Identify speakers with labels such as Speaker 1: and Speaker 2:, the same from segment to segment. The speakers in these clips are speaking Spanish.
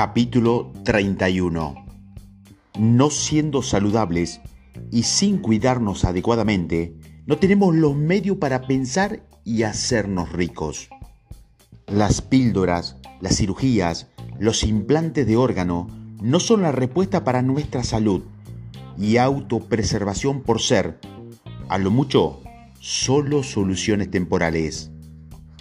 Speaker 1: Capítulo 31 No siendo saludables y sin cuidarnos adecuadamente, no tenemos los medios para pensar y hacernos ricos. Las píldoras, las cirugías, los implantes de órgano no son la respuesta para nuestra salud y autopreservación por ser, a lo mucho, solo soluciones temporales.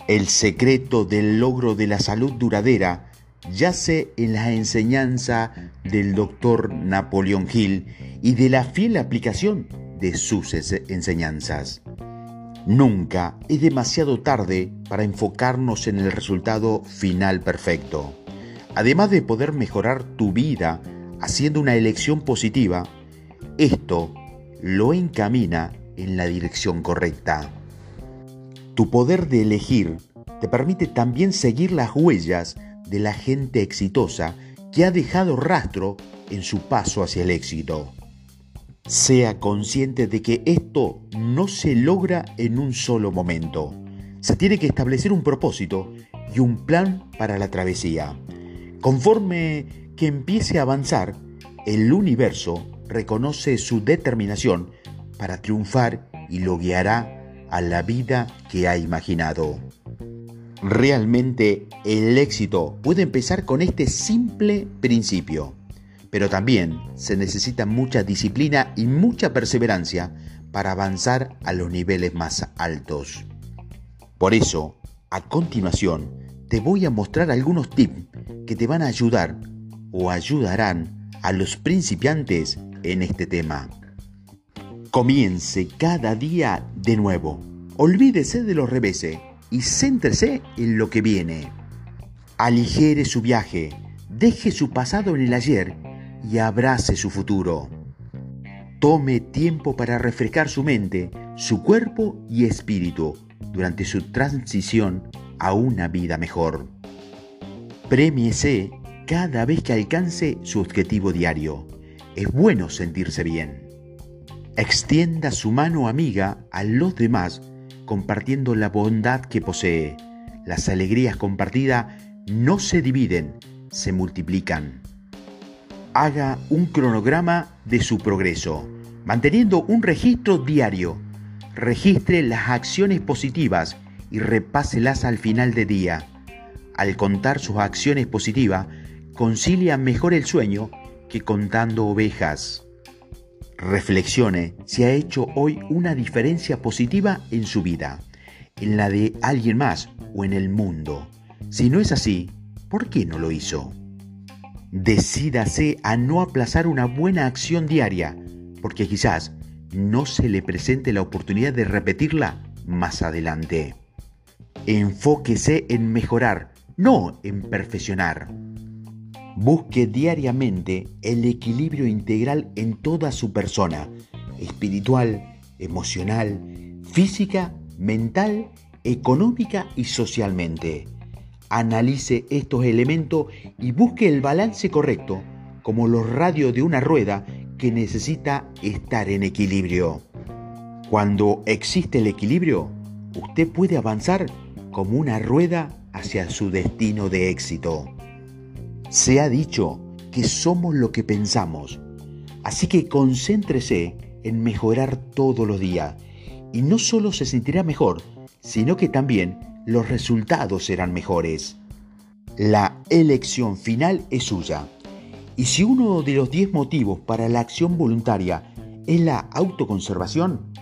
Speaker 1: El secreto del logro de la salud duradera yace en la enseñanza del doctor Napoleón Hill y de la fiel aplicación de sus enseñanzas. Nunca es demasiado tarde para enfocarnos en el resultado final perfecto. Además de poder mejorar tu vida haciendo una elección positiva, esto lo encamina en la dirección correcta. Tu poder de elegir te permite también seguir las huellas de la gente exitosa que ha dejado rastro en su paso hacia el éxito. Sea consciente de que esto no se logra en un solo momento. Se tiene que establecer un propósito y un plan para la travesía. Conforme que empiece a avanzar, el universo reconoce su determinación para triunfar y lo guiará a la vida que ha imaginado. Realmente el éxito puede empezar con este simple principio, pero también se necesita mucha disciplina y mucha perseverancia para avanzar a los niveles más altos. Por eso, a continuación, te voy a mostrar algunos tips que te van a ayudar o ayudarán a los principiantes en este tema. Comience cada día de nuevo. Olvídese de los reveses y céntrese en lo que viene. Aligere su viaje, deje su pasado en el ayer y abrace su futuro. Tome tiempo para refrescar su mente, su cuerpo y espíritu durante su transición a una vida mejor. Premiese cada vez que alcance su objetivo diario. Es bueno sentirse bien. Extienda su mano amiga a los demás compartiendo la bondad que posee. Las alegrías compartidas no se dividen, se multiplican. Haga un cronograma de su progreso, manteniendo un registro diario. Registre las acciones positivas y repáselas al final de día. Al contar sus acciones positivas, concilia mejor el sueño que contando ovejas. Reflexione si ha hecho hoy una diferencia positiva en su vida, en la de alguien más o en el mundo. Si no es así, ¿por qué no lo hizo? Decídase a no aplazar una buena acción diaria, porque quizás no se le presente la oportunidad de repetirla más adelante. Enfóquese en mejorar, no en perfeccionar. Busque diariamente el equilibrio integral en toda su persona, espiritual, emocional, física, mental, económica y socialmente. Analice estos elementos y busque el balance correcto, como los radios de una rueda que necesita estar en equilibrio. Cuando existe el equilibrio, usted puede avanzar como una rueda hacia su destino de éxito. Se ha dicho que somos lo que pensamos, así que concéntrese en mejorar todos los días y no solo se sentirá mejor, sino que también los resultados serán mejores. La elección final es suya. Y si uno de los 10 motivos para la acción voluntaria es la autoconservación,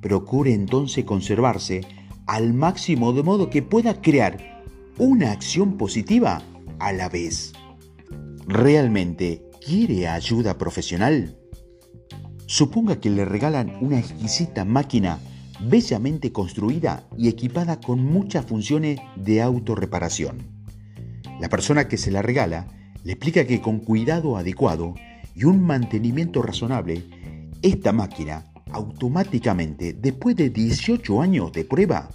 Speaker 1: procure entonces conservarse al máximo de modo que pueda crear una acción positiva a la vez. ¿Realmente quiere ayuda profesional? Suponga que le regalan una exquisita máquina bellamente construida y equipada con muchas funciones de autorreparación. La persona que se la regala le explica que con cuidado adecuado y un mantenimiento razonable, esta máquina automáticamente, después de 18 años de prueba,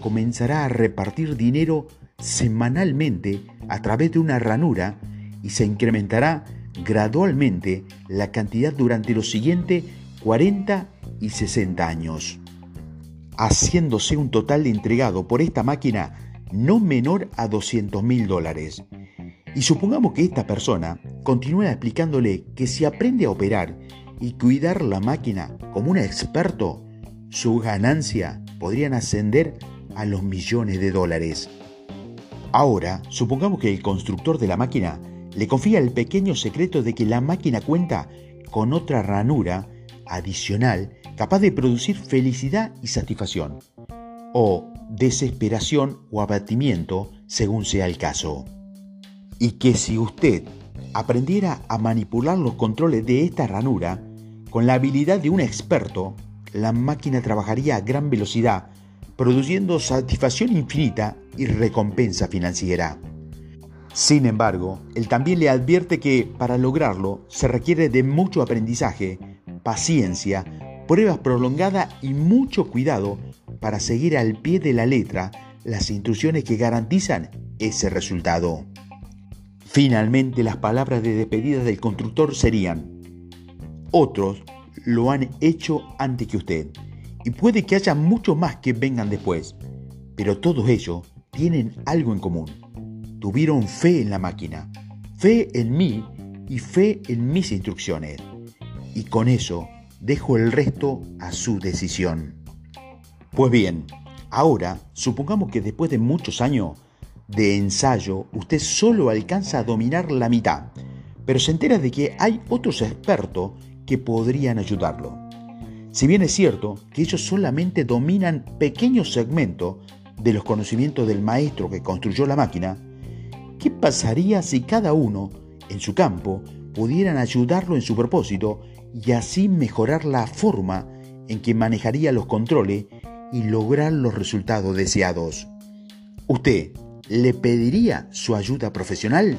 Speaker 1: comenzará a repartir dinero semanalmente a través de una ranura y se incrementará gradualmente la cantidad durante los siguientes 40 y 60 años, haciéndose un total de entregado por esta máquina no menor a 200 mil dólares. Y supongamos que esta persona continúa explicándole que si aprende a operar y cuidar la máquina como un experto, su ganancia podrían ascender a los millones de dólares. Ahora, supongamos que el constructor de la máquina le confía el pequeño secreto de que la máquina cuenta con otra ranura adicional capaz de producir felicidad y satisfacción, o desesperación o abatimiento según sea el caso. Y que si usted aprendiera a manipular los controles de esta ranura, con la habilidad de un experto, la máquina trabajaría a gran velocidad, produciendo satisfacción infinita y recompensa financiera. Sin embargo, él también le advierte que para lograrlo se requiere de mucho aprendizaje, paciencia, pruebas prolongadas y mucho cuidado para seguir al pie de la letra las instrucciones que garantizan ese resultado. Finalmente, las palabras de despedida del constructor serían, otros lo han hecho antes que usted, y puede que haya muchos más que vengan después, pero todos ellos tienen algo en común. Tuvieron fe en la máquina, fe en mí y fe en mis instrucciones. Y con eso dejo el resto a su decisión. Pues bien, ahora supongamos que después de muchos años de ensayo usted solo alcanza a dominar la mitad, pero se entera de que hay otros expertos que podrían ayudarlo. Si bien es cierto que ellos solamente dominan pequeños segmentos de los conocimientos del maestro que construyó la máquina, ¿qué pasaría si cada uno, en su campo, pudieran ayudarlo en su propósito y así mejorar la forma en que manejaría los controles y lograr los resultados deseados? ¿Usted le pediría su ayuda profesional?